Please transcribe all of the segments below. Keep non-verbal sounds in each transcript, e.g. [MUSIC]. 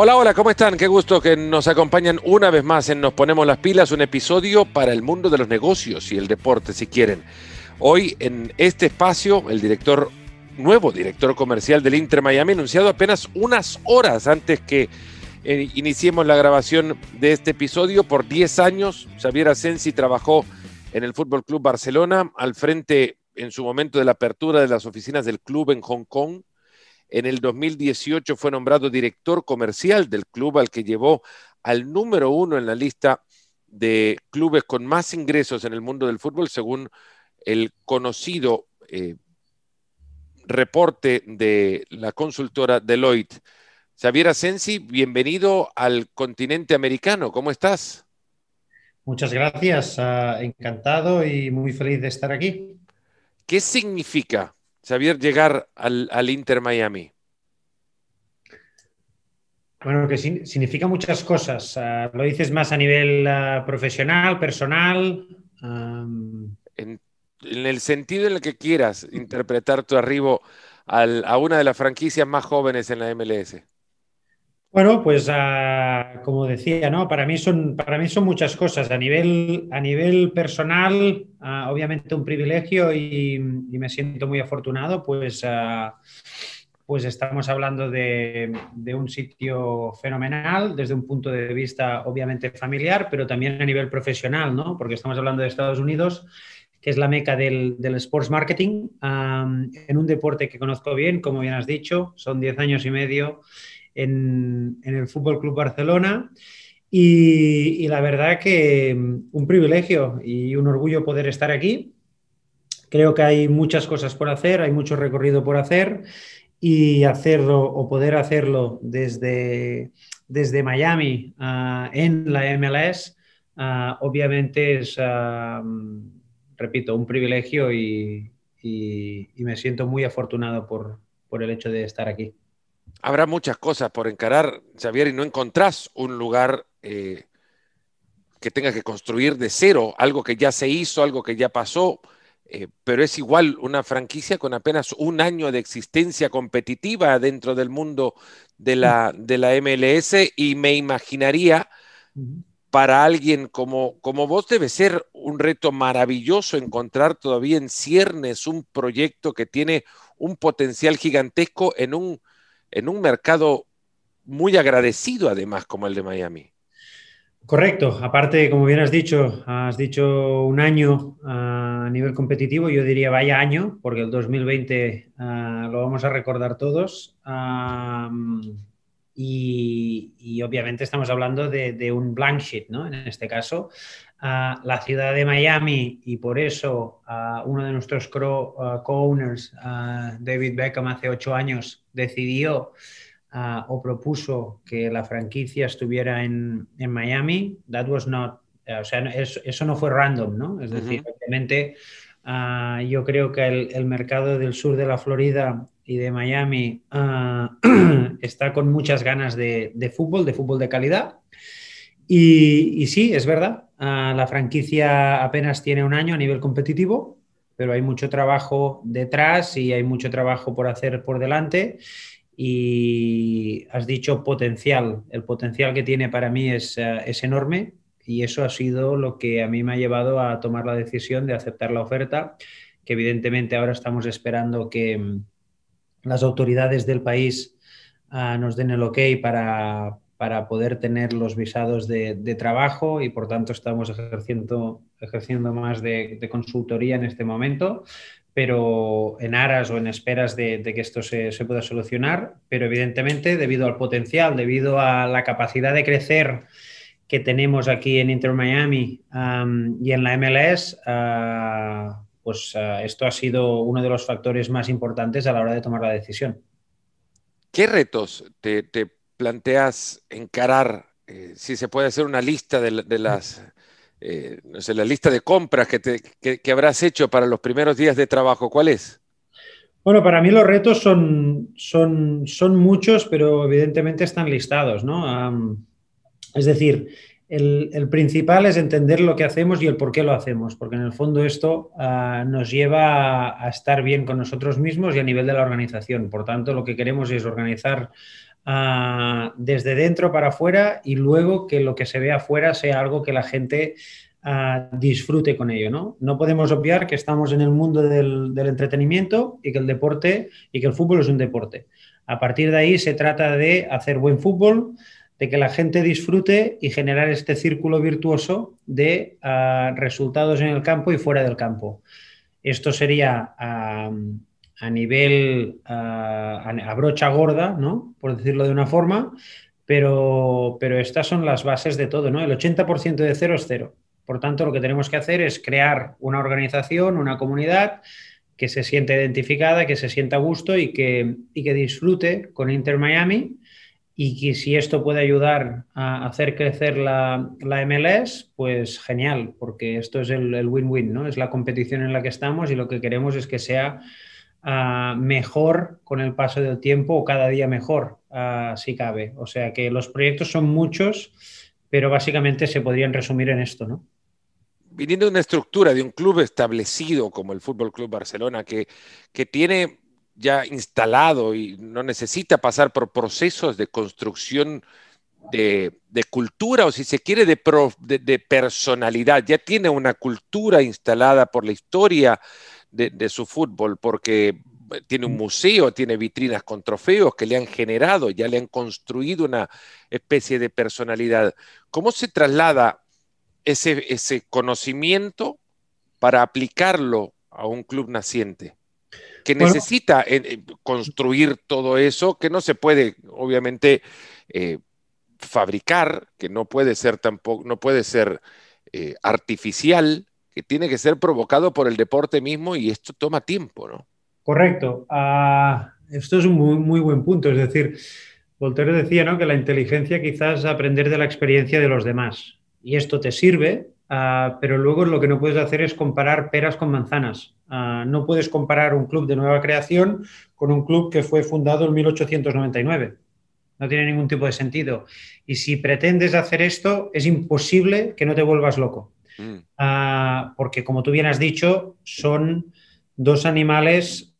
Hola, hola, ¿cómo están? Qué gusto que nos acompañan una vez más en Nos Ponemos las Pilas, un episodio para el mundo de los negocios y el deporte, si quieren. Hoy en este espacio, el director, nuevo director comercial del Inter Miami, anunciado apenas unas horas antes que eh, iniciemos la grabación de este episodio. Por 10 años, Xavier Asensi trabajó en el Fútbol Club Barcelona, al frente en su momento de la apertura de las oficinas del club en Hong Kong en el 2018 fue nombrado director comercial del club al que llevó al número uno en la lista de clubes con más ingresos en el mundo del fútbol, según el conocido eh, reporte de la consultora Deloitte. Xavier Asensi, bienvenido al continente americano. ¿Cómo estás? Muchas gracias, uh, encantado y muy feliz de estar aquí. ¿Qué significa Xavier, llegar al, Inter Miami? Bueno, que significa muchas cosas. Ah, lo dices más a nivel ah, profesional, personal. En, el sentido en el que quieras interpretar tu arribo a una de las franquicias más jóvenes en la MLS. Bueno, pues ah, como decía, ¿no? Para mí son, para mí son muchas cosas. A nivel, a nivel personal, ah, obviamente un privilegio y, me siento muy afortunado, pues, ah, pues estamos hablando de, un sitio fenomenal desde un punto de vista obviamente familiar, pero también a nivel profesional, ¿no? Porque estamos hablando de Estados Unidos que es la meca del, sports marketing, en un deporte que conozco bien, como bien has dicho, son 10 años y medio en, el Fútbol Club Barcelona. Y, la verdad que mm, un privilegio y un orgullo poder estar aquí. Creo que hay muchas cosas por hacer, hay mucho recorrido por hacer y hacerlo o poder hacerlo desde, desde Miami ah, en la MLS, ah, obviamente es, ah, repito, un privilegio y, me siento muy afortunado por el hecho de estar aquí habrá muchas cosas por encarar, Xavier, y no encontrás un lugar eh, que tenga que construir de cero, algo que ya se hizo, algo que ya pasó, eh, pero es igual una franquicia con apenas un año de existencia competitiva dentro del mundo de la, de la MLS y me imaginaría para alguien como, como vos debe ser un reto maravilloso encontrar todavía en ciernes un proyecto que tiene un potencial gigantesco en un en un mercado muy agradecido además como el de Miami. Correcto. Aparte, como bien has dicho, has dicho un año ah, a nivel competitivo. Yo diría vaya año, porque el 2020 ah, lo vamos a recordar todos. y, obviamente estamos hablando de, un blank sheet, ¿no? En este caso, ah, la ciudad de Miami y por eso uno de nuestros co-owners, David Beckham, hace ocho años decidió o propuso que la franquicia estuviera en, Miami, that was not, o sea, eso, no fue random, ¿no? Es decir, obviamente yo creo que el, mercado del sur de la Florida y de Miami [CLEARS THROAT] está con muchas ganas de, fútbol, de fútbol de calidad. Y, y sí, es verdad, la franquicia apenas tiene un año a nivel competitivo, pero hay mucho trabajo detrás y hay mucho trabajo por hacer por delante. Y has dicho potencial. El potencial que tiene para mí es, eh, es enorme y eso ha sido lo que a mí me ha llevado a tomar la decisión de aceptar la oferta, que evidentemente ahora estamos esperando que mm, las autoridades del país ah, nos den el ok para, para poder tener los visados de, trabajo y por tanto estamos ejerciendo, ejerciendo más de, consultoría en este momento, pero en aras o en esperas de, que esto se, pueda solucionar, pero evidentemente debido al potencial, debido a la capacidad de crecer que tenemos aquí en Inter Miami y en la MLS, ah, pues ah, esto ha sido uno de los factores más importantes a la hora de tomar la decisión. ¿Qué retos te, te planteas encarar, eh, si se puede hacer una lista de, las, eh, no sé, la lista de compras que, te, que, habrás hecho para los primeros días de trabajo, ¿cuál es? Bueno, para mí los retos son, son, son muchos, pero evidentemente están listados, ¿no? es decir, el, principal es entender lo que hacemos y el por qué lo hacemos, porque en el fondo esto ah, nos lleva a, estar bien con nosotros mismos y a nivel de la organización. Por tanto, lo que queremos es organizar ah, desde dentro para afuera y luego que lo que se ve afuera sea algo que la gente ah, disfrute con ello. ¿no? no podemos obviar que estamos en el mundo del, entretenimiento y que el deporte y que el fútbol es un deporte. A partir de ahí se trata de hacer buen fútbol, de que la gente disfrute y generar este círculo virtuoso de uh, resultados en el campo y fuera del campo. Esto sería a nivel, a brocha gorda, ¿no? por decirlo de una forma, pero, pero estas son las bases de todo. ¿no? El 80% de cero es cero. Por tanto, lo que tenemos que hacer es crear una organización, una comunidad que se sienta identificada, que se sienta a gusto y que, y que disfrute con Inter Miami y que si esto puede ayudar a hacer crecer la, la MLS, pues genial, porque esto es el win-win, ¿no? Es la competición en la que estamos y lo que queremos es que sea uh, mejor con el paso del tiempo o cada día mejor, uh, si cabe. O sea que los proyectos son muchos, pero básicamente se podrían resumir en esto, ¿no? Viniendo de una estructura de un club establecido como el Fútbol Club Barcelona, que, que tiene ya instalado y no necesita pasar por procesos de construcción de, cultura o si se quiere de, de, personalidad. Ya tiene una cultura instalada por la historia de, su fútbol, porque tiene un museo, tiene vitrinas con trofeos que le han generado, ya le han construido una especie de personalidad. ¿Cómo se traslada ese, ese conocimiento para aplicarlo a un club naciente? que necesita eh, construir todo eso, que no se puede, obviamente, eh, fabricar, que no puede ser tampoco, no puede ser eh, artificial, tiene que ser provocado por el deporte mismo y esto toma tiempo, ¿no? Correcto. Ah, esto es un muy, buen punto. Es decir, Voltaire decía ¿no? que la inteligencia quizás aprender de la experiencia de los demás. Y esto te sirve, Ah, pero luego lo que no puedes hacer es comparar peras con manzanas. Ah, no puedes comparar un club de nueva creación con un club que fue fundado en 1899. No tiene ningún tipo de sentido. Y si pretendes hacer esto, es imposible que no te vuelvas loco. Mm. Ah, porque, como tú bien has dicho, son dos animales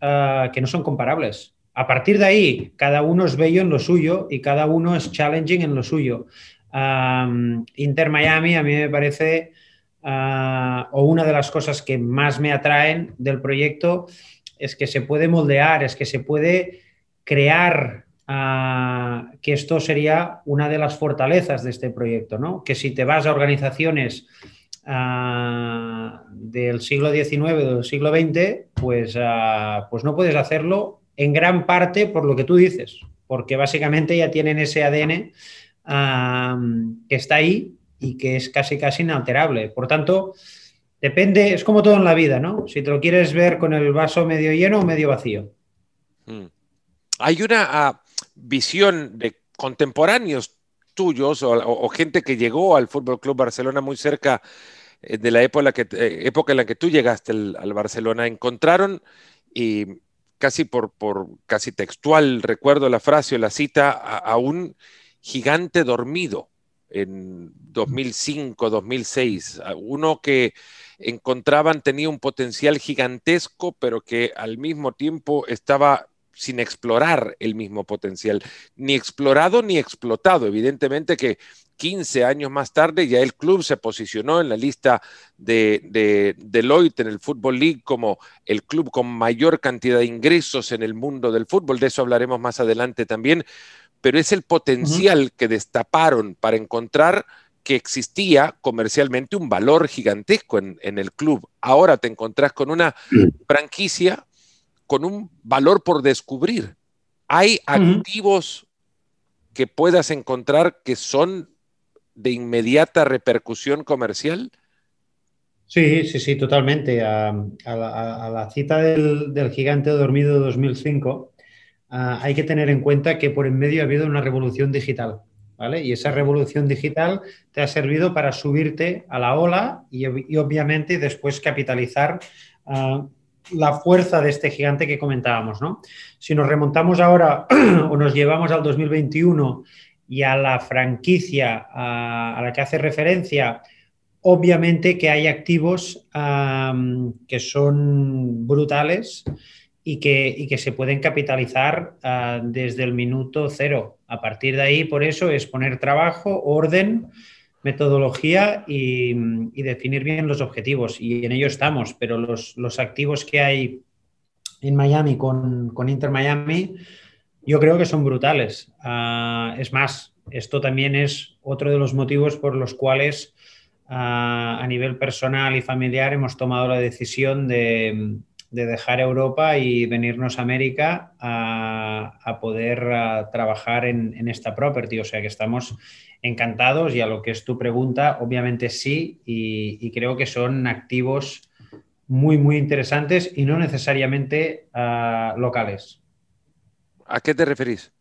que no son comparables. A partir de ahí, cada uno es bello en lo suyo y cada uno es challenging en lo suyo. Inter Miami a mí me parece, ah, o una de las cosas que más me atraen del proyecto es que se puede moldear, es que se puede crear, ah, que esto sería una de las fortalezas de este proyecto, ¿no? Que si te vas a organizaciones ah, del siglo XIX o del siglo XX, pues, pues no puedes hacerlo en gran parte por lo que tú dices, porque básicamente ya tienen ese ADN que está ahí y que es casi casi inalterable. Por tanto, depende, es como todo en la vida, ¿no? Si te lo quieres ver con el vaso medio lleno o medio vacío. Hmm. Hay una ah, visión de contemporáneos tuyos o, gente que llegó al Fútbol Club Barcelona muy cerca eh, de la época que, eh, época en la que tú llegaste al, Barcelona, encontraron y casi por, casi textual recuerdo la frase o la cita a un gigante dormido en 2005, 2006, uno que encontraban tenía un potencial gigantesco, pero que al mismo tiempo estaba sin explorar el mismo potencial, ni explorado ni explotado. Evidentemente que 15 años más tarde ya el club se posicionó en la lista de, de Deloitte en el Football League como el club con mayor cantidad de ingresos en el mundo del fútbol. De eso hablaremos más adelante también pero es el potencial que destaparon para encontrar que existía comercialmente un valor gigantesco en, el club. Ahora te encontrás con una franquicia con un valor por descubrir. ¿Hay activos que puedas encontrar que son de inmediata repercusión comercial? Sí, sí, sí, totalmente. A, la, cita del, del, gigante dormido de 2005, Ah, hay que tener en cuenta que por en medio ha habido una revolución digital. ¿Vale? Y esa revolución digital te ha servido para subirte a la ola y, obviamente después capitalizar ah, la fuerza de este gigante que comentábamos. ¿no? Si nos remontamos ahora [CLEARS THROAT] o nos llevamos al 2021 y a la franquicia a, la que hace referencia, obviamente que hay activos que son brutales y que, que se pueden capitalizar ah, desde el minuto cero. A partir de ahí, por eso, es poner trabajo, orden, metodología y, definir bien los objetivos. Y en ello estamos, pero los, activos que hay en Miami con, con, Inter Miami, yo creo que son brutales. Ah, es más, esto también es otro de los motivos por los cuales ah, a nivel personal y familiar hemos tomado la decisión de de dejar Europa y venirnos a América a, poder trabajar en, esta property. O sea que estamos encantados y a lo que es tu pregunta, obviamente sí, y, creo que son activos muy, muy interesantes y no necesariamente ah, locales. ¿A qué te referís?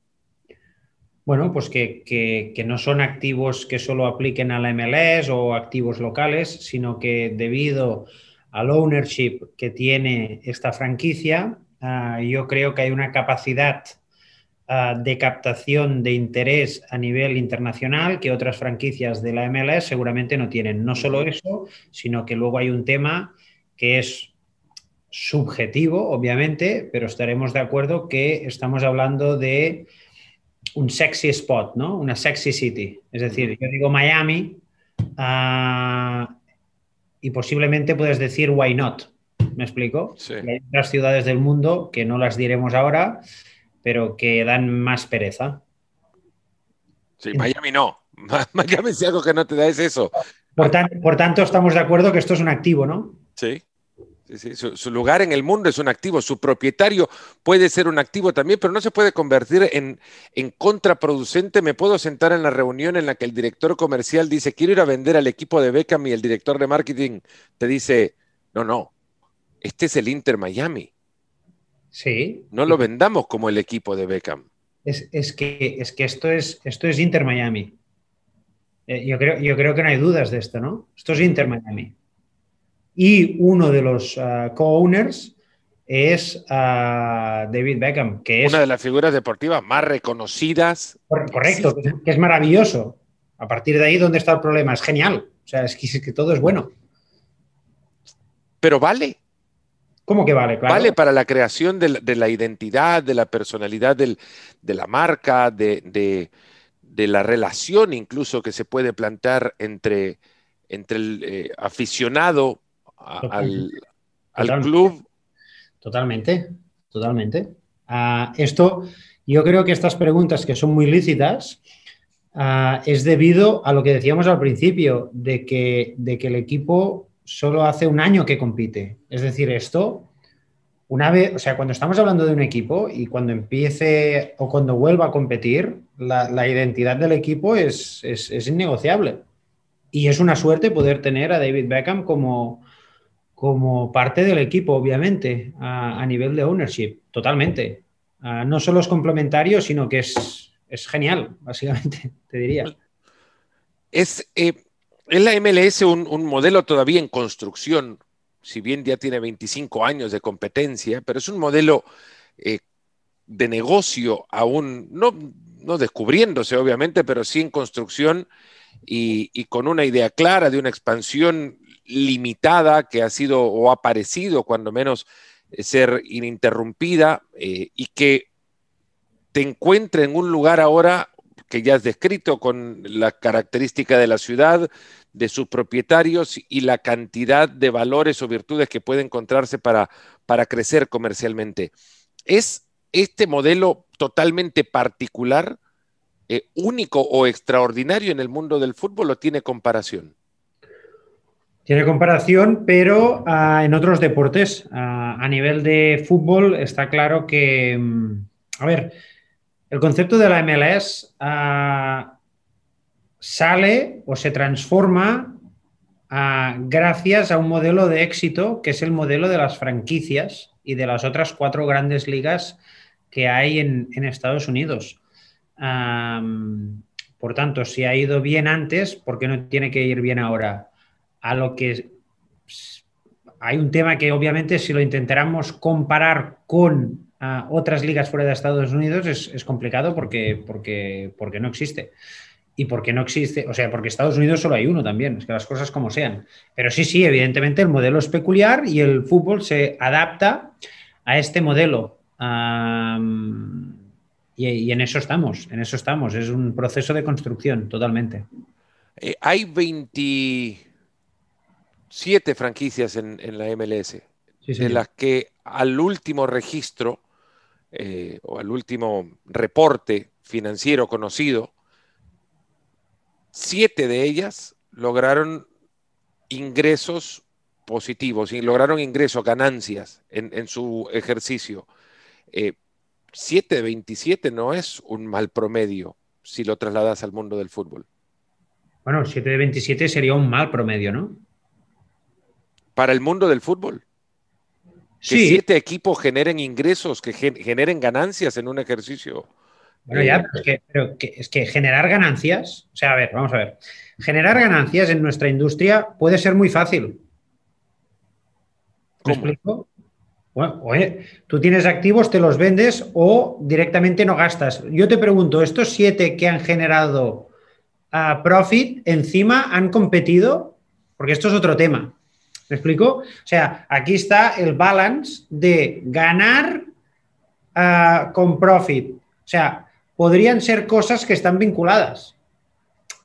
Bueno, pues que, que, no son activos que solo apliquen a la MLS o activos locales, sino que debido al ownership que tiene esta franquicia, ah, yo creo que hay una capacidad ah, de captación de interés a nivel internacional que otras franquicias de la MLS seguramente no tienen. No solo eso, sino que luego hay un tema que es subjetivo, obviamente, pero estaremos de acuerdo que estamos hablando de un sexy spot, ¿no? Una sexy city. Es decir, yo digo Miami, uh, y posiblemente puedes decir why not. ¿Me explico? Hay otras ciudades del mundo que no las diremos ahora, pero que dan más pereza. Sí, Miami no. [LAUGHS] Miami si algo que no te da es eso. Por, por tanto, estamos de acuerdo que esto es un activo, ¿no? Sí. Su, lugar en el mundo es un activo, su propietario puede ser un activo también, pero no se puede convertir en, contraproducente. Me puedo sentar en la reunión en la que el director comercial dice, quiero ir a vender al equipo de Beckham y el director de marketing te dice, no, no, este es el Inter Miami. Sí. No lo vendamos como el equipo de Beckham. Es, que, es que esto es, esto es Inter Miami. Eh, yo, creo, yo creo que no hay dudas de esto, ¿no? Esto es Inter Miami y uno de los uh, co-owners es uh, David Beckham, que es... Una de las figuras deportivas más reconocidas. Correcto, que es, maravilloso. A partir de ahí, ¿dónde está el problema? Es genial. O sea, es que, todo es bueno. Pero vale. ¿Cómo que vale? Vale para la creación de la, identidad, de la personalidad de la marca, de, la relación incluso que se puede plantear entre, entre el eh, aficionado al, club. Totalmente, totalmente. Ah, esto, yo creo que estas preguntas que son muy lícitas ah, es debido a lo que decíamos al principio, de que, de que el equipo solo hace un año que compite. Es decir, esto, una vez, o sea, cuando estamos hablando de un equipo y cuando empiece o cuando vuelva a competir, la, identidad del equipo es, es, es, innegociable. Y es una suerte poder tener a David Beckham como, como parte del equipo, obviamente, a, nivel de ownership, totalmente. Ah, no solo es complementario, sino que es, genial, básicamente, [LAUGHS] te diría. Es, eh, la MLS un, modelo todavía en construcción, si bien ya tiene 25 años de competencia, pero es un modelo eh, de negocio aún, no, no descubriéndose obviamente, pero sí en construcción y, y, con una idea clara de una expansión limitada que ha sido o ha parecido cuando menos eh, ser ininterrumpida eh, y que te encuentre en un lugar ahora que ya has descrito con la característica de la ciudad, de sus propietarios y la cantidad de valores o virtudes que puede encontrarse para, para crecer comercialmente. ¿Es este modelo totalmente particular, eh, único o extraordinario en el mundo del fútbol o tiene comparación? Tiene comparación, pero ah, en otros deportes. Ah, a nivel de fútbol está claro que, mm, a ver, el concepto de la MLS ah, sale o se transforma gracias a un modelo de éxito que es el modelo de las franquicias y de las otras cuatro grandes ligas que hay en, en Estados Unidos. por tanto, si ha ido bien antes, ¿por qué no tiene que ir bien ahora? A lo que hay un tema que obviamente si lo intentáramos comparar con ah, otras ligas fuera de Estados Unidos es, complicado porque, porque, porque no existe. Y porque no existe, o sea, porque Estados Unidos solo hay uno también, es que las cosas como sean. Pero sí, sí, evidentemente el modelo es peculiar y el fútbol se adapta a este modelo. y, en eso estamos, en eso estamos. Es un proceso de construcción totalmente. Eh, hay 27 franquicias en, la MLS, de las que al último registro eh, o al último reporte financiero conocido, siete de ellas lograron ingresos positivos y lograron ingresos, ganancias en, su ejercicio. 7 eh, de 27 no es un mal promedio si lo trasladas al mundo del fútbol. Bueno, 7 de 27 sería un mal promedio, ¿no? Para el mundo del fútbol. Que siete equipos generen ingresos, que generen ganancias en un ejercicio. Bueno, ya, pero, es que generar ganancias, o sea, a ver, vamos a ver. Generar ganancias en nuestra industria puede ser muy fácil. ¿Me explico? Bueno, oye, tú tienes activos, te los vendes o directamente no gastas. Yo te pregunto, ¿estos siete que han generado ah, profit encima han competido? Porque esto es otro tema. ¿Me explico? O sea, aquí está el balance de ganar ah, con profit. O sea, podrían ser cosas que están vinculadas.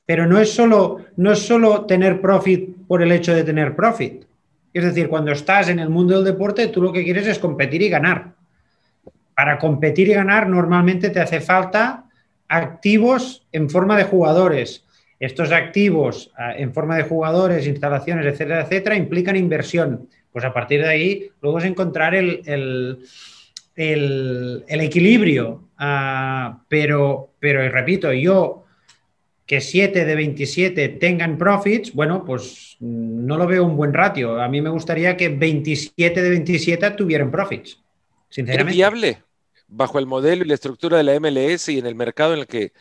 Pero no es solo, no es solo tener profit por el hecho de tener profit. Es decir, cuando estás en el mundo del deporte, tú lo que quieres es competir y ganar. Para competir y ganar, normalmente te hace falta activos en forma de jugadores. Estos activos ah, en forma de jugadores, instalaciones, etcétera, etcétera, implican inversión. Pues a partir de ahí, luego es encontrar el, el, equilibrio. Ah, pero, pero, repito, yo que 7 de 27 tengan profits, bueno, pues no lo veo un buen ratio. A mí me gustaría que 27 de 27 tuvieran profits. Sinceramente. ¿Es viable bajo el modelo y la estructura de la MLS y en el mercado en el que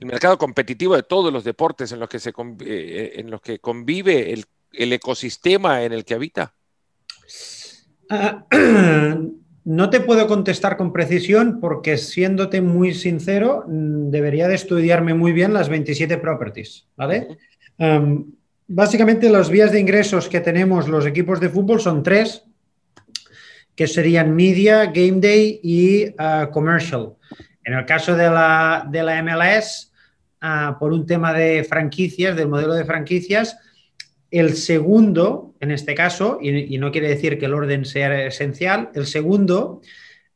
el mercado competitivo de todos los deportes en los que se eh, en los que convive el, ecosistema en el que habita? Ah, [CLEARS THROAT] No te puedo contestar con precisión porque, siéndote muy sincero, mm, debería de estudiarme muy bien las 27 properties, ¿vale? básicamente, las vías de ingresos que tenemos los equipos de fútbol son tres, que serían media, game day y ah, commercial. En el caso de la, de la MLS, ah, por un tema de franquicias, del modelo de franquicias, el segundo, en este caso, y, no quiere decir que el orden sea esencial, el segundo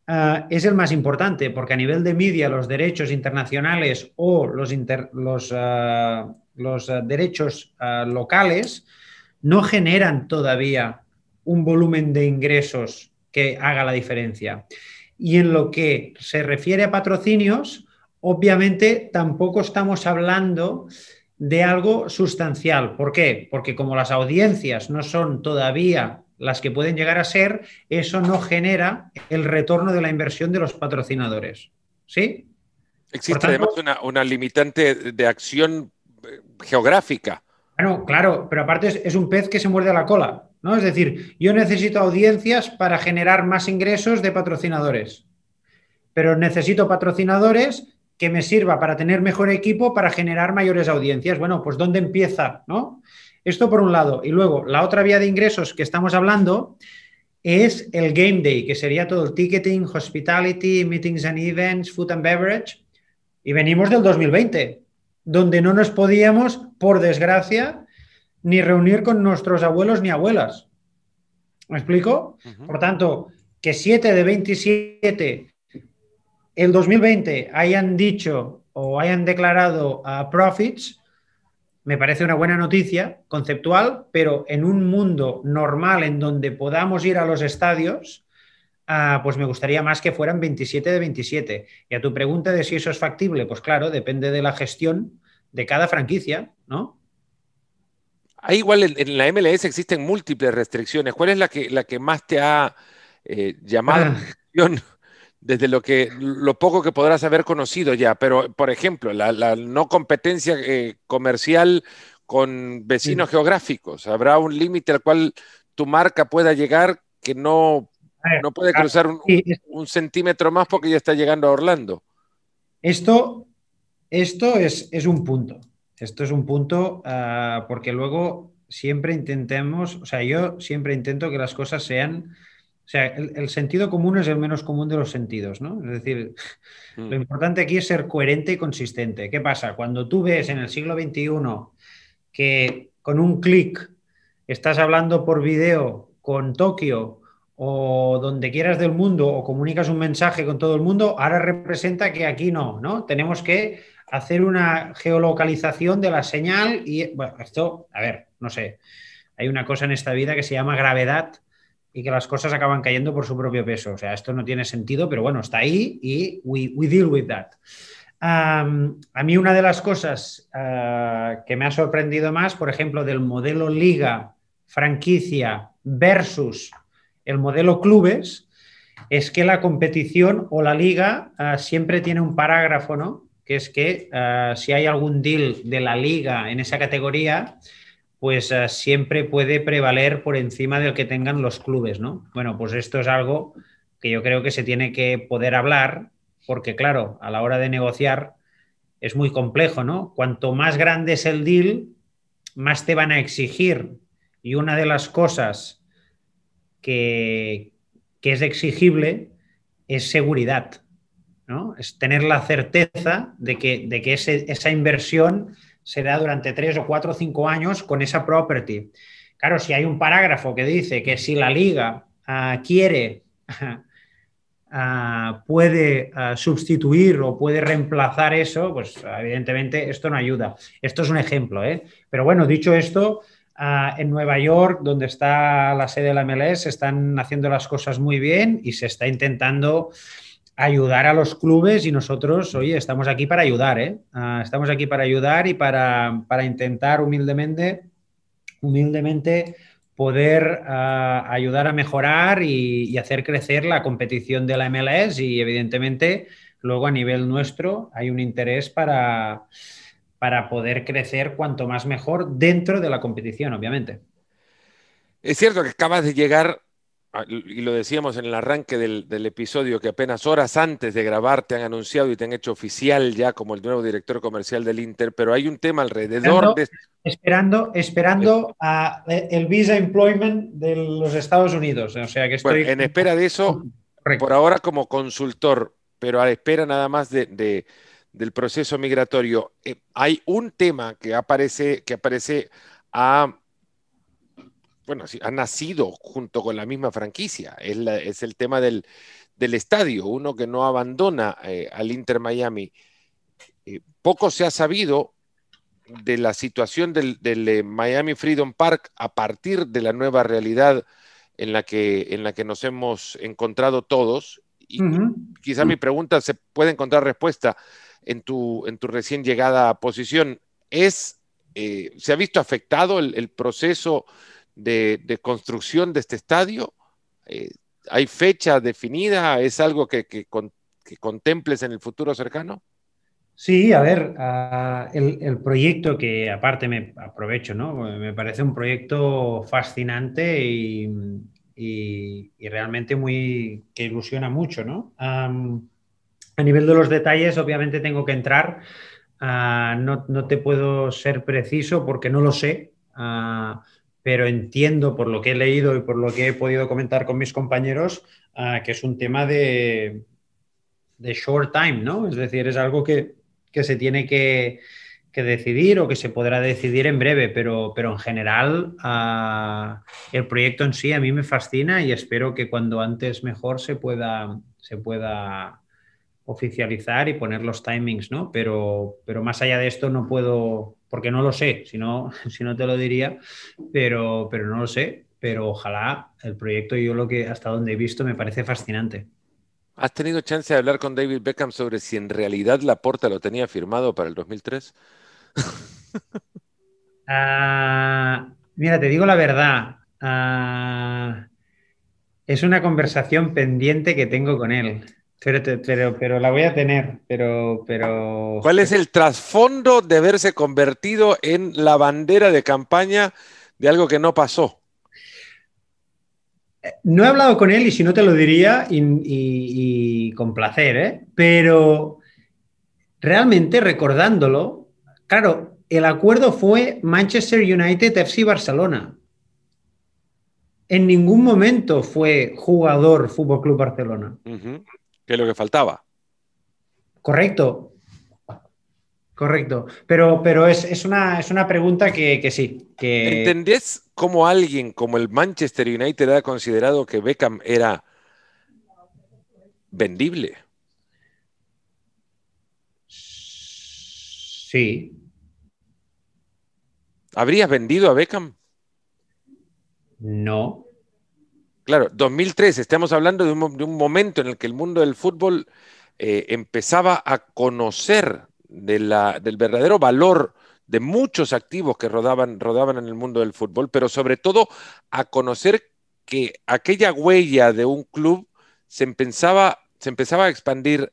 ah, es el más importante, porque a nivel de media los derechos internacionales o los, los, ah, derechos locales no generan todavía un volumen de ingresos que haga la diferencia. Y en lo que se refiere a patrocinios, obviamente tampoco estamos hablando de algo sustancial. ¿Por qué? Porque como las audiencias no son todavía las que pueden llegar a ser, eso no genera el retorno de la inversión de los patrocinadores. ¿Sí? Existe además una, limitante de acción eh, geográfica. Bueno, claro, pero aparte es, un pez que se muerde la cola, ¿no? Es decir, yo necesito audiencias para generar más ingresos de patrocinadores, pero necesito patrocinadores que me sirva para tener mejor equipo, para generar mayores audiencias. Bueno, pues ¿dónde empieza? ¿no? Esto por un lado. Y luego, la otra vía de ingresos que estamos hablando es el game day, que sería todo el ticketing, hospitality, meetings and events, food and beverage. Y venimos del 2020, donde no nos podíamos, por desgracia, ni reunir con nuestros abuelos ni abuelas. ¿Me explico? Por tanto, que 7 de 27 el 2020 hayan dicho o hayan declarado a profits, me parece una buena noticia conceptual, pero en un mundo normal en donde podamos ir a los estadios, ah, pues me gustaría más que fueran 27 de 27. Y a tu pregunta de si eso es factible, pues claro, depende de la gestión de cada franquicia, ¿no? Hay igual en, la MLS existen múltiples restricciones. ¿Cuál es la que, la que más te ha eh, llamado la ah. atención? desde lo que lo poco que podrás haber conocido ya, pero por ejemplo, la, no competencia eh, comercial con vecinos geográficos, habrá un límite al cual tu marca pueda llegar que no, no puede cruzar un, centímetro más porque ya está llegando a Orlando. Esto, esto es, es un punto. Esto es un punto ah, porque luego siempre intentemos, o sea, yo siempre intento que las cosas sean sea, el, sentido común es el menos común de los sentidos, ¿no? Es decir, mm. lo importante aquí es ser coherente y consistente. ¿Qué pasa? Cuando tú ves en el siglo XXI que con un clic estás hablando por video con Tokio o donde quieras del mundo o comunicas un mensaje con todo el mundo, ahora representa que aquí no, ¿no? Tenemos que hacer una geolocalización de la señal y, bueno, esto, a ver, no sé, hay una cosa en esta vida que se llama gravedad y que las cosas acaban cayendo por su propio peso. O sea, esto no tiene sentido, pero bueno, está ahí y we, deal with that. a mí una de las cosas ah, que me ha sorprendido más, por ejemplo, del modelo liga, franquicia versus el modelo clubes, es que la competición o la liga ah, siempre tiene un parágrafo, ¿no? Que es que ah, si hay algún deal de la liga en esa categoría, pues eh, siempre puede prevaler por encima del que tengan los clubes, ¿no? Bueno, pues esto es algo que yo creo que se tiene que poder hablar, porque claro, a la hora de negociar es muy complejo, ¿no? Cuanto más grande es el deal, más te van a exigir. Y una de las cosas que, es exigible es seguridad, Es tener la certeza de que, de que esa inversión será durante tres o cuatro o cinco años con esa property. Claro, si hay un parágrafo que dice que si la liga ah, quiere, [LAUGHS] ah, puede ah, sustituir o puede reemplazar eso, pues evidentemente esto no ayuda. Esto es un ejemplo, ¿eh? Pero bueno, dicho esto, en Nueva York, donde está la sede de la MLS, están haciendo las cosas muy bien y se está intentando ayudar a los clubes y nosotros, oye, estamos aquí para ayudar, ¿eh? Ah, estamos aquí para ayudar y para, intentar humildemente, humildemente poder ah, ayudar a mejorar y, hacer crecer la competición de la MLS y evidentemente luego a nivel nuestro hay un interés para, para poder crecer cuanto más mejor dentro de la competición, obviamente. Es cierto que acabas de llegar y lo decíamos en el arranque del, episodio, que apenas horas antes de grabar te han anunciado y te han hecho oficial ya como el nuevo director comercial del Inter, pero hay un tema alrededor de... Esperando, esperando a eh, el visa employment de los Estados Unidos. O sea que estoy... en espera de eso, por ahora como consultor, pero a la espera nada más de, del proceso migratorio, eh, hay un tema que aparece, que aparece a bueno, ha nacido junto con la misma franquicia. Es, el tema del, estadio, uno que no abandona eh, al Inter Miami. Eh, poco se ha sabido de la situación del, eh, Miami Freedom Park a partir de la nueva realidad en la que, en la que nos hemos encontrado todos. Y quizá mi pregunta se puede encontrar respuesta en tu, en tu recién llegada posición. ¿Es, ¿Se ha visto afectado el, el proceso? De, construcción de este estadio? Eh, ¿Hay fecha definida? ¿Es algo que, contemples en el futuro cercano? Sí, a ver, ah, el, proyecto que aparte me aprovecho, ¿no? Me parece un proyecto fascinante y, realmente muy que ilusiona mucho, ¿no? a nivel de los detalles, obviamente tengo que entrar. Ah, no, no, te puedo ser preciso porque no lo sé. Ah, pero entiendo por lo que he leído y por lo que he podido comentar con mis compañeros ah, que es un tema de, de, short time, ¿no? Es decir, es algo que, se tiene que, decidir o que se podrá decidir en breve, pero, pero en general ah, el proyecto en sí a mí me fascina y espero que cuando antes mejor se pueda, se pueda oficializar y poner los timings, ¿no? Pero, pero más allá de esto no puedo, porque no lo sé, si no, [LAUGHS] si no te lo diría, pero, pero no lo sé, pero ojalá el proyecto, yo lo que hasta donde he visto me parece fascinante. ¿Has tenido chance de hablar con David Beckham sobre si en realidad la Laporta lo tenía firmado para el 2003? [LAUGHS] Ah, mira, te digo la verdad. Ah, es una conversación pendiente que tengo con él. Pero, pero, la voy a tener, pero, pero... ¿Cuál es el trasfondo de haberse convertido en la bandera de campaña de algo que no pasó? No he hablado con él y si no te lo diría y, con placer, ¿eh? pero realmente recordándolo, claro, el acuerdo fue Manchester United FC Barcelona. en ningún momento fue jugador Fútbol Club Barcelona. ¿Qué es lo que faltaba? Correcto. Correcto. Pero, pero es, una, es una pregunta que, sí. Que... ¿Entendés cómo alguien como el Manchester United ha considerado que Beckham era vendible? Sí. ¿Habrías vendido a Beckham? No. Claro, 2003, estamos hablando de un, momento en el que el mundo del fútbol eh, empezaba a conocer del verdadero valor de muchos activos que rodaban, rodaban en el mundo del fútbol, pero sobre todo a conocer que aquella huella de un club se empezaba, se empezaba a expandir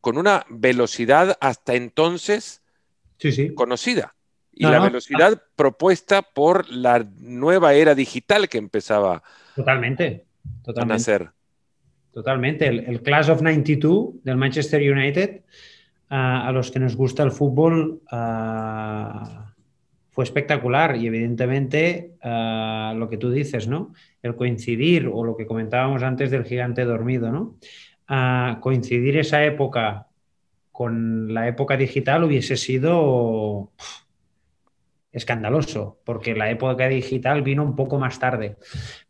con una velocidad hasta entonces conocida. Y la velocidad propuesta por la nueva era digital que empezaba totalmente, totalmente. a nacer. Totalmente. El, Class of 92 del Manchester United, a los que nos gusta el fútbol, fue espectacular y evidentemente lo que tú dices, ¿no? El coincidir o lo que comentábamos antes del gigante dormido, ¿no? coincidir esa época con la época digital hubiese sido escandaloso, porque la época digital vino un poco más tarde.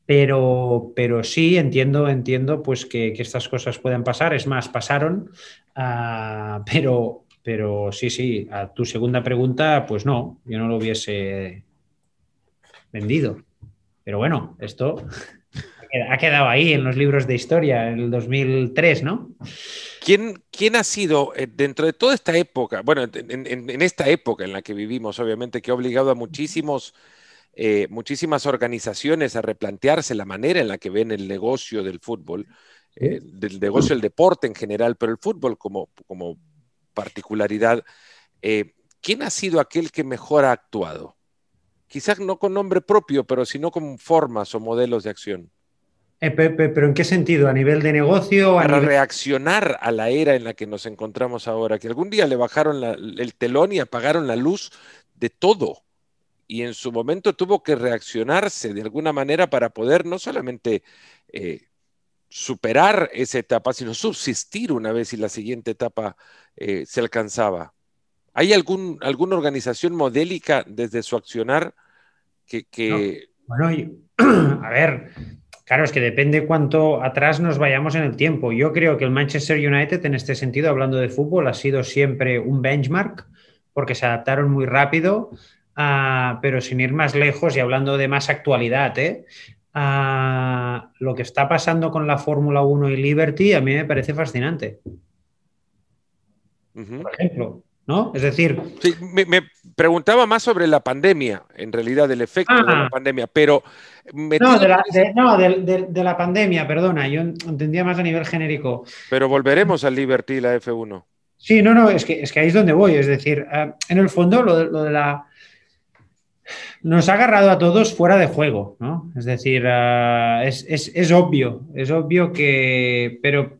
Pero, pero sí entiendo, entiendo pues que, estas cosas pueden pasar. Es más, pasaron, ah, pero, pero sí, sí, a tu segunda pregunta, pues no, yo no lo hubiese vendido. Pero bueno, esto ha quedado ahí en los libros de historia, en el 2003, ¿no? ¿Quién, ha sido, eh, dentro de toda esta época, bueno, en, esta época en la que vivimos, obviamente, que ha obligado a muchísimos, eh, muchísimas organizaciones a replantearse la manera en la que ven el negocio del fútbol, eh, del negocio del deporte en general, pero el fútbol como, como particularidad, ¿quién ha sido aquel que mejor ha actuado? Quizás no con nombre propio, pero sino con formas o modelos de acción. Eh, pero ¿en qué sentido? ¿A nivel de negocio? Para reaccionar a la era en la que nos encontramos ahora, que algún día le bajaron el telón y apagaron la luz de todo. Y en su momento tuvo que reaccionarse de alguna manera para poder no solamente eh, superar esa etapa, sino subsistir una vez y la siguiente etapa eh, se alcanzaba. ¿Hay algún, alguna organización modélica desde su accionar que... Bueno, [CLEARS THROAT] a ver, Claro, es que depende cuánto atrás nos vayamos en el tiempo. Yo creo que el Manchester United, en este sentido, hablando de fútbol, ha sido siempre un benchmark porque se adaptaron muy rápido, ah, pero sin ir más lejos y hablando de más actualidad, ¿eh? ah, lo que está pasando con la Fórmula 1 y Liberty a mí me parece fascinante. Por ejemplo, ¿no? Es decir... me, preguntaba más sobre la pandemia, en realidad, el efecto de la ah. pandemia, pero... No, de la, pandemia, perdona, yo entendía más a nivel genérico. Pero volveremos al Liberty la F1. Sí, no, no, es que, es que ahí es donde voy, es decir, eh, en el fondo lo de, la... Nos ha agarrado a todos fuera de juego, ¿no? Es decir, eh, es, es, obvio, es obvio que, pero,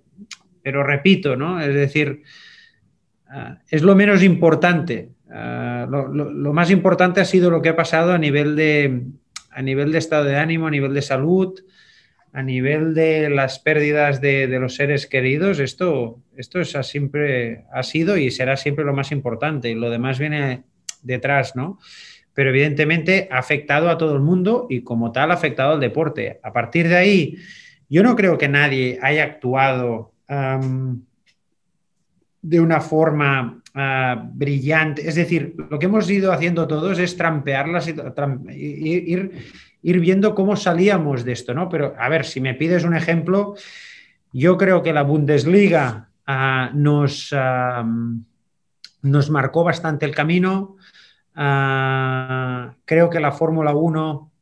pero repito, ¿no? Es decir, Ah, es lo menos importante. Ah, lo, más importante ha sido lo que ha pasado a nivel de, a nivel de estado de ánimo, a nivel de salud, a nivel de las pérdidas de, los seres queridos. Esto, esto es, siempre ha sido y será siempre lo más importante. Y lo demás viene detrás, ¿no? Pero evidentemente ha afectado a todo el mundo y como tal ha afectado al deporte. A partir de ahí, yo no creo que nadie haya actuado de una forma ah, brillante. Es decir, lo que hemos ido haciendo todos es trampear las, ir, ir viendo cómo salíamos de esto, ¿no? Pero, a ver, si me pides un ejemplo, yo creo que la Bundesliga ah, nos, ah, nos marcó bastante el camino. creo que la Fórmula 1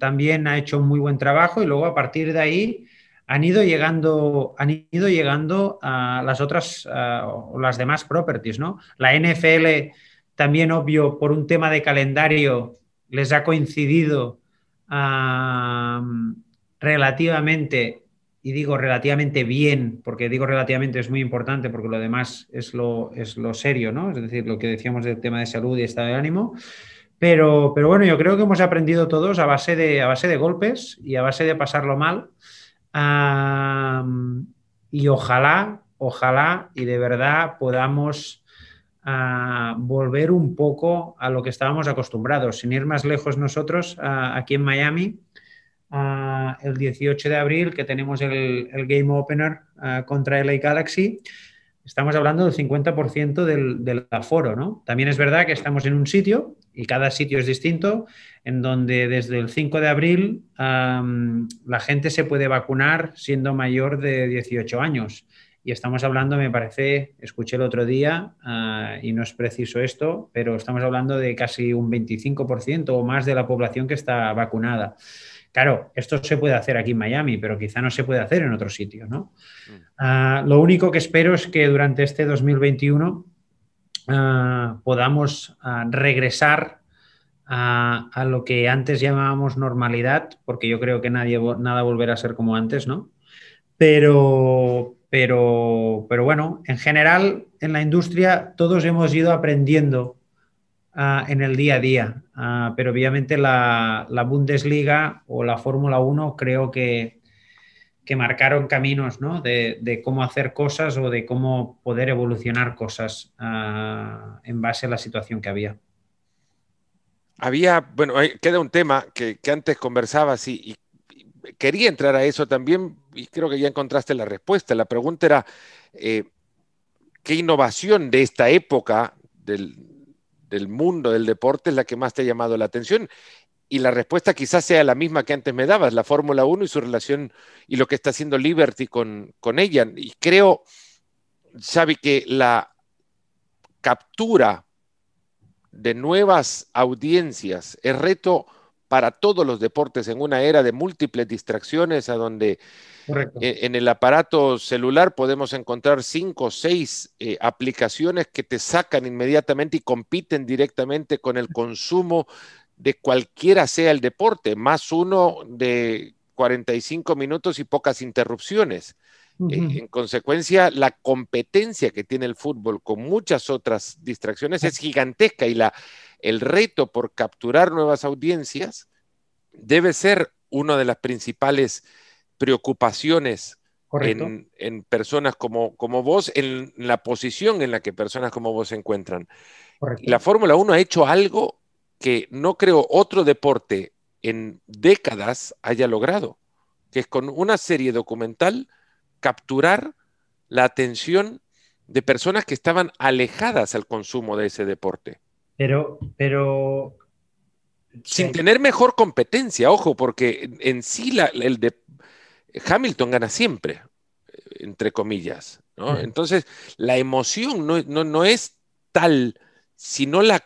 también ha hecho un muy buen trabajo y luego a partir de ahí han ido llegando, han ido llegando a las otras, o las demás properties, ¿no? La NFL también, obvio, por un tema de calendario, les ha coincidido relativamente, y digo relativamente bien, porque digo relativamente es muy importante, porque lo demás es lo, es lo serio, ¿no? Es decir, lo que decíamos del tema de salud y estado de ánimo, Pero, pero bueno, yo creo que hemos aprendido todos a base de, a base de golpes y a base de pasarlo mal. Y ojalá, ojalá y de verdad podamos volver un poco a lo que estábamos acostumbrados. Sin ir más lejos nosotros, aquí en Miami, el 18 de abril, que tenemos el, Game Opener contra LA Galaxy, estamos hablando del 50% del, aforo, ¿no? También es verdad que estamos en un sitio, y cada sitio es distinto, en donde desde el 5 de abril la gente se puede vacunar siendo mayor de 18 años. Y estamos hablando, me parece, escuché el otro día, ah, y no es preciso esto, pero estamos hablando de casi un 25% o más de la población que está vacunada. Claro, esto se puede hacer aquí en Miami, pero quizá no se puede hacer en otro sitio, ¿no? Mm. Ah, lo único que espero es que durante este 2021 ah, podamos regresar a, lo que antes llamábamos normalidad, porque yo creo que nadie, nada volverá a ser como antes, ¿no? Pero, pero, pero bueno, en general en la industria todos hemos ido aprendiendo ah, en el día a día, ah, pero obviamente la, Bundesliga o la Fórmula 1 creo que, que marcaron caminos ¿no? de, cómo hacer cosas o de cómo poder evolucionar cosas ah, en base a la situación que había. Había, bueno, queda un tema que, antes conversabas y, quería entrar a eso también y creo que ya encontraste la respuesta. La pregunta era, eh, ¿qué innovación de esta época del, mundo del deporte es la que más te ha llamado la atención? Y la respuesta quizás sea la misma que antes me dabas, la Fórmula 1 y su relación y lo que está haciendo Liberty con, con ella. Y creo, Xavi, que la captura de nuevas audiencias es reto para todos los deportes en una era de múltiples distracciones a donde e, en el aparato celular podemos encontrar cinco o seis eh, aplicaciones que te sacan inmediatamente y compiten directamente con el consumo de cualquiera sea el deporte, más uno de 45 minutos y pocas interrupciones. Eh, en consecuencia, la competencia que tiene el fútbol con muchas otras distracciones es gigantesca y la, el reto por capturar nuevas audiencias debe ser una de las principales preocupaciones en, personas como, como vos, en la posición en la que personas como vos se encuentran. La Fórmula 1 ha hecho algo que no creo otro deporte en décadas haya logrado, que es con una serie documental capturar la atención de personas que estaban alejadas al consumo de ese deporte. Pero, pero. Sin tener mejor competencia, ojo, porque en, sí la, el de Hamilton gana siempre, entre comillas. Entonces, la emoción no, no, es tal, sino la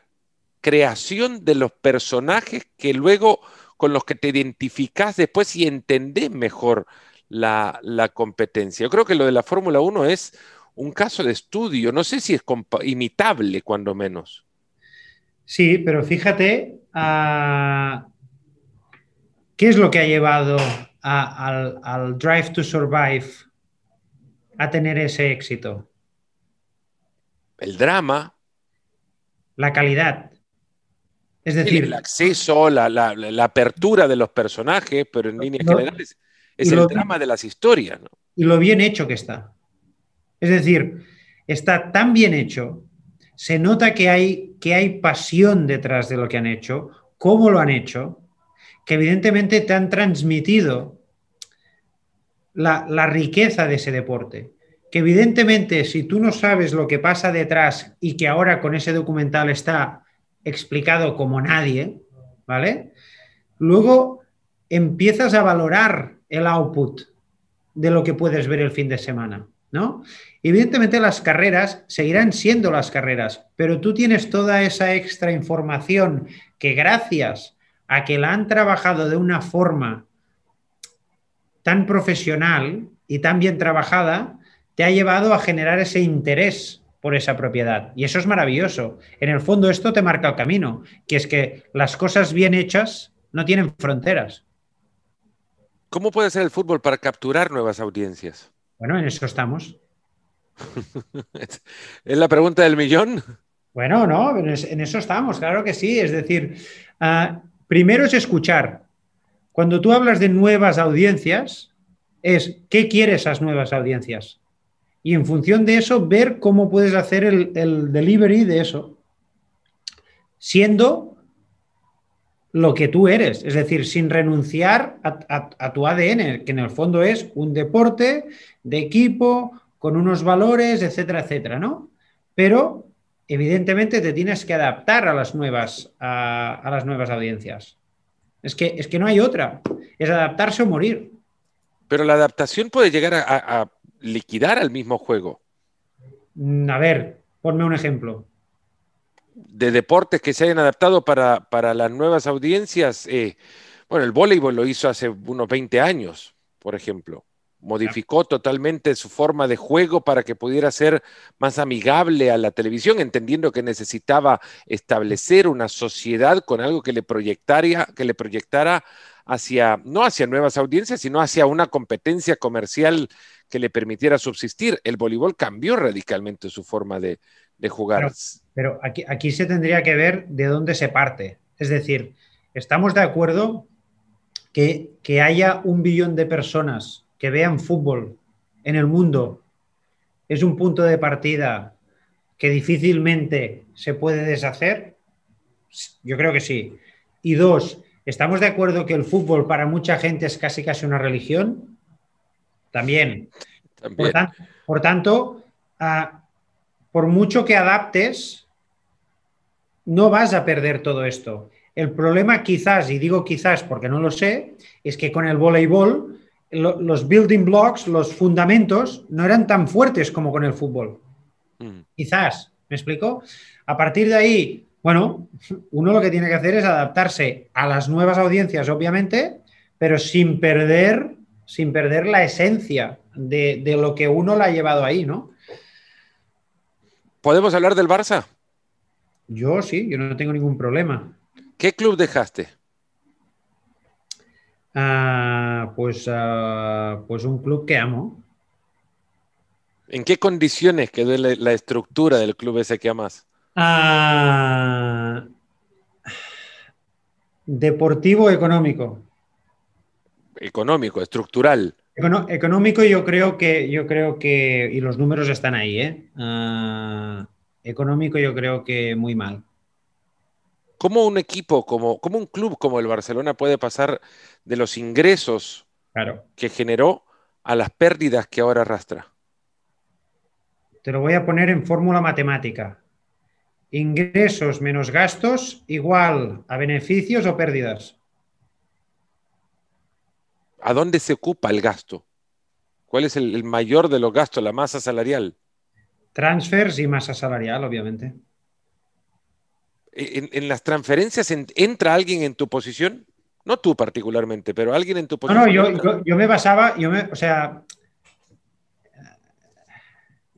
creación de los personajes que luego con los que te identificas después y entendés mejor la, la competencia. Yo creo que lo de la Fórmula 1 es un caso de estudio, no sé si es imitable cuando menos. Sí, pero fíjate, ah, ¿qué es lo que ha llevado al, Drive to Survive a tener ese éxito? El drama. La calidad. Es decir, el acceso, la, apertura de los personajes, pero en líneas generales es el drama de las historias. Y lo bien hecho que está. Es decir, está tan bien hecho se nota que hay, que hay pasión detrás de lo que han hecho, cómo lo han hecho, que evidentemente te han transmitido la, la riqueza de ese deporte. Que evidentemente si tú no sabes lo que pasa detrás y que ahora con ese documental está explicado como nadie, ¿vale? Luego empiezas a valorar el output de lo que puedes ver el fin de semana. ¿No? Evidentemente las carreras seguirán siendo las carreras, pero tú tienes toda esa extra información que gracias a que la han trabajado de una forma tan profesional y tan bien trabajada, te ha llevado a generar ese interés por esa propiedad. Y eso es maravilloso. En el fondo esto te marca el camino, que es que las cosas bien hechas no tienen fronteras. ¿Cómo puede ser el fútbol para capturar nuevas audiencias? Bueno, en eso estamos. [LAUGHS] ¿Es la pregunta del millón? Bueno, no, en eso estamos, claro que sí. Es decir, uh, primero es escuchar. Cuando tú hablas de nuevas audiencias, es qué quieres esas nuevas audiencias. Y en función de eso, ver cómo puedes hacer el, el delivery de eso. Siendo lo que tú eres, es decir, sin renunciar a, tu ADN, que en el fondo es un deporte de equipo, con unos valores, etcétera, etcétera, ¿no? Pero evidentemente te tienes que adaptar a las nuevas, a, las nuevas audiencias. Es que, es que no hay otra, es adaptarse o morir. Pero la adaptación puede llegar a, liquidar al mismo juego. Mm, a ver, ponme un ejemplo de deportes que se hayan adaptado para, las nuevas audiencias. Eh, bueno, el voleibol lo hizo hace unos 20 años, por ejemplo. Modificó totalmente su forma de juego para que pudiera ser más amigable a la televisión, entendiendo que necesitaba establecer una sociedad con algo que le que le proyectara hacia, no hacia nuevas audiencias, sino hacia una competencia comercial que le permitiera subsistir. El voleibol cambió radicalmente su forma de, jugar. Pero aquí, aquí se tendría que ver de dónde se parte. Es decir, estamos de acuerdo que, que haya un billón de personas que vean fútbol en el mundo es un punto de partida que difícilmente se puede deshacer? Yo creo que sí. Y dos, ¿estamos de acuerdo que el fútbol para mucha gente es casi casi una religión? También. Por, tanto, ah, por mucho que adaptes, no vas a perder todo esto. El problema quizás, y digo quizás porque no lo sé, es que con el voleibol los building blocks, los fundamentos, no eran tan fuertes como con el fútbol. Mm. Quizás, ¿me explico? A partir de ahí, bueno, uno lo que tiene que hacer es adaptarse a las nuevas audiencias, obviamente, pero sin perder, sin perder la esencia de, de lo que uno la ha llevado ahí, ¿no? ¿Podemos hablar del Barça? Yo sí, yo no tengo ningún problema. ¿Qué club dejaste? Ah, pues, ah, pues un club que amo. ¿En qué condiciones quedó la, estructura del club ese que amas? Ah, deportivo económico. Económico, estructural. económico yo creo que, yo creo que, y los números están ahí, ¿eh? económico yo creo que muy mal. ¿Cómo un equipo, como, como un club como el Barcelona puede pasar de los ingresos que generó a las pérdidas que ahora arrastra? Te lo voy a poner en fórmula matemática. Ingresos menos gastos igual a beneficios o pérdidas. ¿A dónde se ocupa el gasto? ¿Cuál es el mayor de los gastos, la masa salarial? Transfers y masa salarial, obviamente. En, las transferencias entra alguien en tu posición, no tú particularmente, pero alguien en tu posición. No, no, yo, me basaba, yo me, o sea,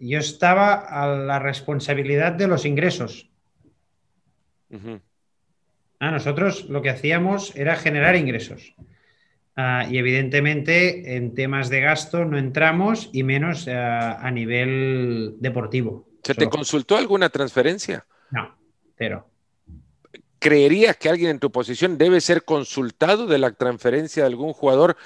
yo estaba a la responsabilidad de los ingresos. A nosotros lo que hacíamos era generar ingresos. Ah, y evidentemente en temas de gasto no entramos y menos ah, a nivel deportivo. ¿Se te consultó alguna transferencia? No, pero. ¿Creerías que alguien en tu posición debe ser consultado de la transferencia de algún jugador?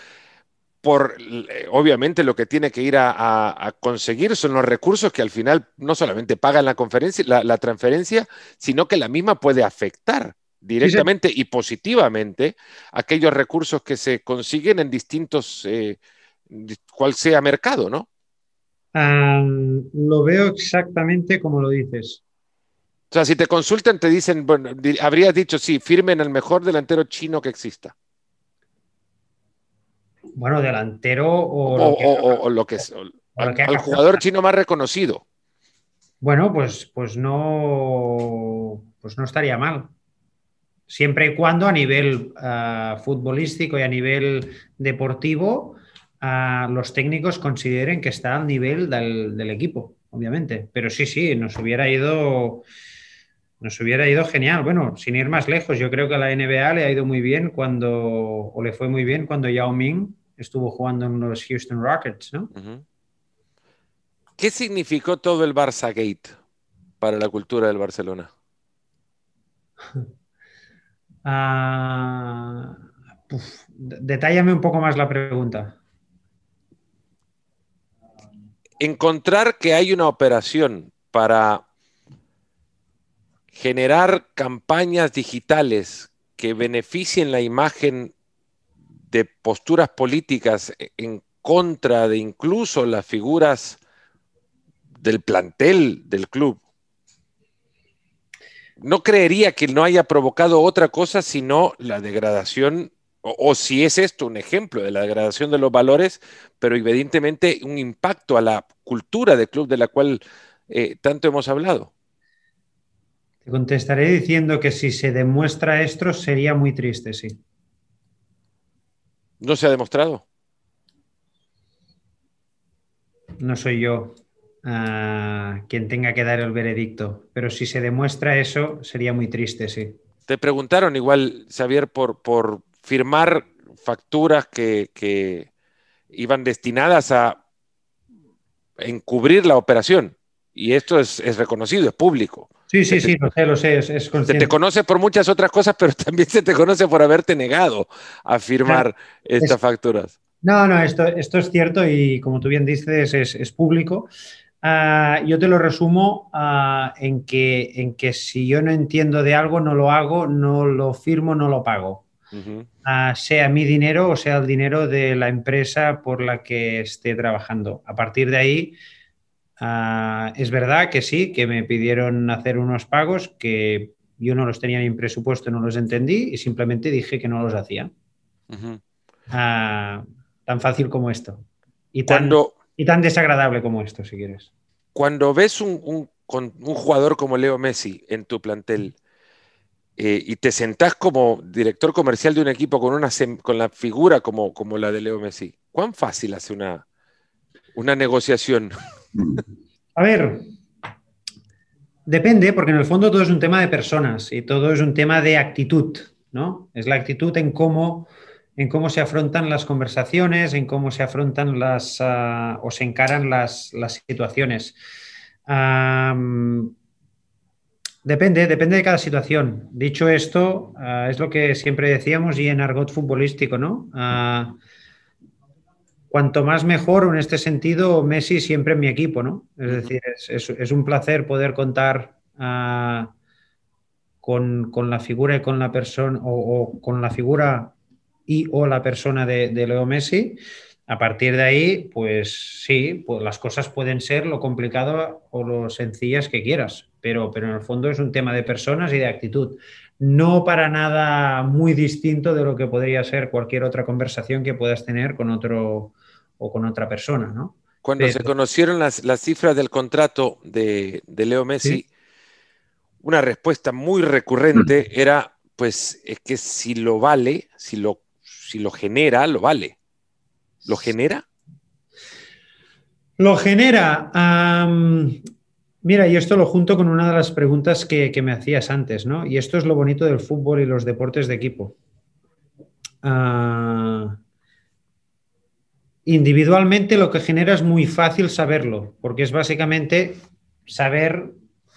Por, eh, obviamente lo que tiene que ir a, conseguir son los recursos que al final no solamente pagan la, conferencia, la transferencia, sino que la misma puede afectar directamente y positivamente aquellos recursos que se consiguen en distintos, eh, cual sea mercado, ¿no? lo veo exactamente como lo dices. O sea, si te consultan, te dicen, bueno, habrías dicho, sí, firmen el mejor delantero chino que exista. Bueno, delantero o, lo que, es, al, jugador chino más reconocido. Bueno, pues, pues no, pues no estaría mal siempre y cuando a nivel ah, futbolístico y a nivel deportivo ah, los técnicos consideren que está al nivel del, equipo, obviamente. Pero sí, sí, nos hubiera ido. Nos hubiera ido genial. Bueno, sin ir más lejos, yo creo que a la NBA le ha ido muy bien cuando, o le fue muy bien cuando Yao Ming estuvo jugando en los Houston Rockets, ¿no? ¿Qué significó todo el Barça Gate para la cultura del Barcelona? [LAUGHS] Ah, detállame un poco más la pregunta. Encontrar que hay una operación para generar campañas digitales que beneficien la imagen de posturas políticas en contra de incluso las figuras del plantel del club, no creería que no haya provocado otra cosa sino la degradación, o, si es esto un ejemplo de la degradación de los valores, pero evidentemente un impacto a la cultura del club de la cual eh, tanto hemos hablado. Te contestaré diciendo que si se demuestra esto sería muy triste, sí. ¿No se ha demostrado? No soy yo ah, quien tenga que dar el veredicto, pero si se demuestra eso sería muy triste, sí. Te preguntaron igual, Xavier, por, por firmar facturas que, que iban destinadas a encubrir la operación. Y esto es, es reconocido, es público. Sí, sí, sí, lo sé, lo sé, es, Se te conoce por muchas otras cosas, pero [LAUGHS] también se te conoce por haberte negado a firmar estas facturas. No, no, esto, esto es cierto y como tú bien dices, es, público. Ah, yo te lo resumo ah, en, que, en que si yo no entiendo de algo, no lo hago, no lo firmo, no lo pago. Ah, sea mi dinero o sea el dinero de la empresa por la que esté trabajando. A partir de ahí, Ah, es verdad que sí, que me pidieron hacer unos pagos que yo no los tenía ni en presupuesto, no los entendí y simplemente dije que no los hacía. Ah, tan fácil como esto. Y tan, y tan desagradable como esto, si quieres. Cuando ves un, un, un jugador como Leo Messi en tu plantel eh, y te sentás como director comercial de un equipo con, una, con la figura como, como la de Leo Messi, ¿cuán fácil hace una, una negociación? A ver, depende, porque en el fondo todo es un tema de personas y todo es un tema de actitud, ¿no? Es la actitud en cómo, en cómo se afrontan las conversaciones, en cómo se afrontan las ah, o se encaran las, situaciones. depende, depende de cada situación. Dicho esto, ah, es lo que siempre decíamos y en argot futbolístico, ¿no? Ah, cuanto más mejor en este sentido, Messi siempre en mi equipo, ¿no? Es decir, es, un placer poder contar ah, con, la figura y con la persona, o, con la figura y o la persona de, Leo Messi. A partir de ahí, pues sí, pues las cosas pueden ser lo complicado o lo sencillas que quieras, pero, pero en el fondo es un tema de personas y de actitud. No para nada muy distinto de lo que podría ser cualquier otra conversación que puedas tener con otro, o con otra persona, ¿no? Cuando se conocieron las, cifras del contrato de, Leo Messi, una respuesta muy recurrente mm. era, pues, es que si lo vale, si lo, si lo genera, lo vale. ¿Lo genera? Lo genera. Mira, y esto lo junto con una de las preguntas que, me hacías antes, ¿no? Y esto es lo bonito del fútbol y los deportes de equipo. Ah, individualmente lo que genera es muy fácil saberlo, porque es básicamente saber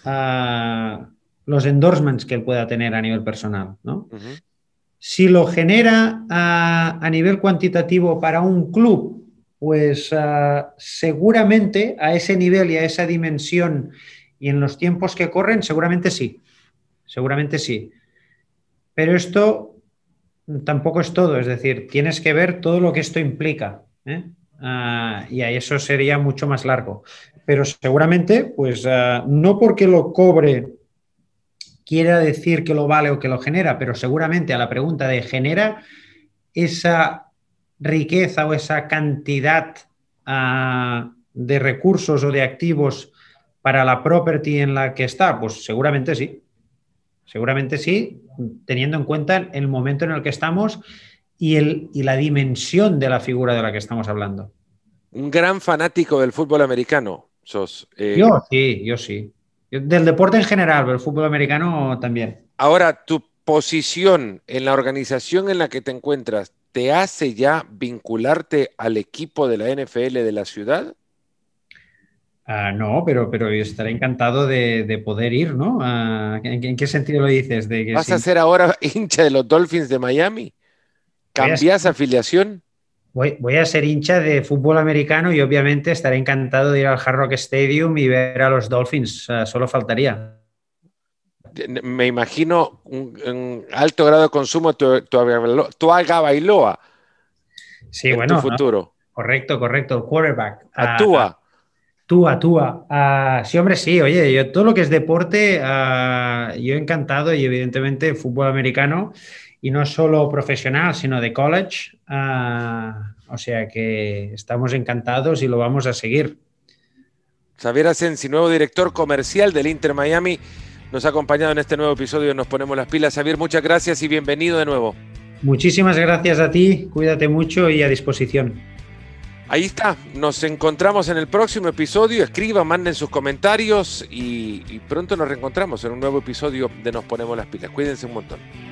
ah, los endorsements que él pueda tener a nivel personal. Si lo genera ah, a nivel cuantitativo para un club, pues ah, seguramente a ese nivel y a esa dimensión y en los tiempos que corren, seguramente sí, seguramente sí. Pero esto tampoco es todo, es decir, tienes que ver todo lo que esto implica. ¿eh? Ah, y a eso sería mucho más largo. Pero seguramente, pues ah, no porque lo cobre quiera decir que lo vale o que lo genera, pero seguramente a la pregunta de genera esa riqueza o esa cantidad ah, de recursos o de activos para la property en la que está, pues seguramente sí. Seguramente sí, teniendo en cuenta el momento en el que estamos y, el, y la dimensión de la figura de la que estamos hablando. Un gran fanático del fútbol americano, sos. Eh, yo sí, yo sí. Del deporte en general, pero el fútbol americano también. Ahora, tu posición en la organización en la que te encuentras, ¿te hace ya vincularte al equipo de la NFL de la ciudad? Ah, no, pero, pero yo estaré encantado de, poder ir, ¿no? Ah, ¿en, qué sentido lo dices? De ¿Vas a ser ahora [LAUGHS] hincha de los Dolphins de Miami? ¿Cambias afiliación? Voy, voy, a ser hincha de fútbol americano y obviamente estaré encantado de ir al Hard Rock Stadium y ver a los Dolphins. solo faltaría. Me imagino un, alto grado de consumo tu, tu, tu Bailoa. Sí, bueno. futuro. correcto, correcto. Quarterback. Actúa. Tú, Túa. Uh, sí, hombre, sí. Oye, yo todo lo que es deporte, uh, yo encantado y evidentemente fútbol americano y no solo profesional, sino de college. Uh, o sea que estamos encantados y lo vamos a seguir. Xavier Asensi, nuevo director comercial del Inter Miami, nos ha acompañado en este nuevo episodio. Nos ponemos las pilas. Xavier, muchas gracias y bienvenido de nuevo. Muchísimas gracias a ti. Cuídate mucho y a disposición. Ahí está, nos encontramos en el próximo episodio. Escriban, manden sus comentarios y, y pronto nos reencontramos en un nuevo episodio de Nos Ponemos las Pilas. Cuídense un montón.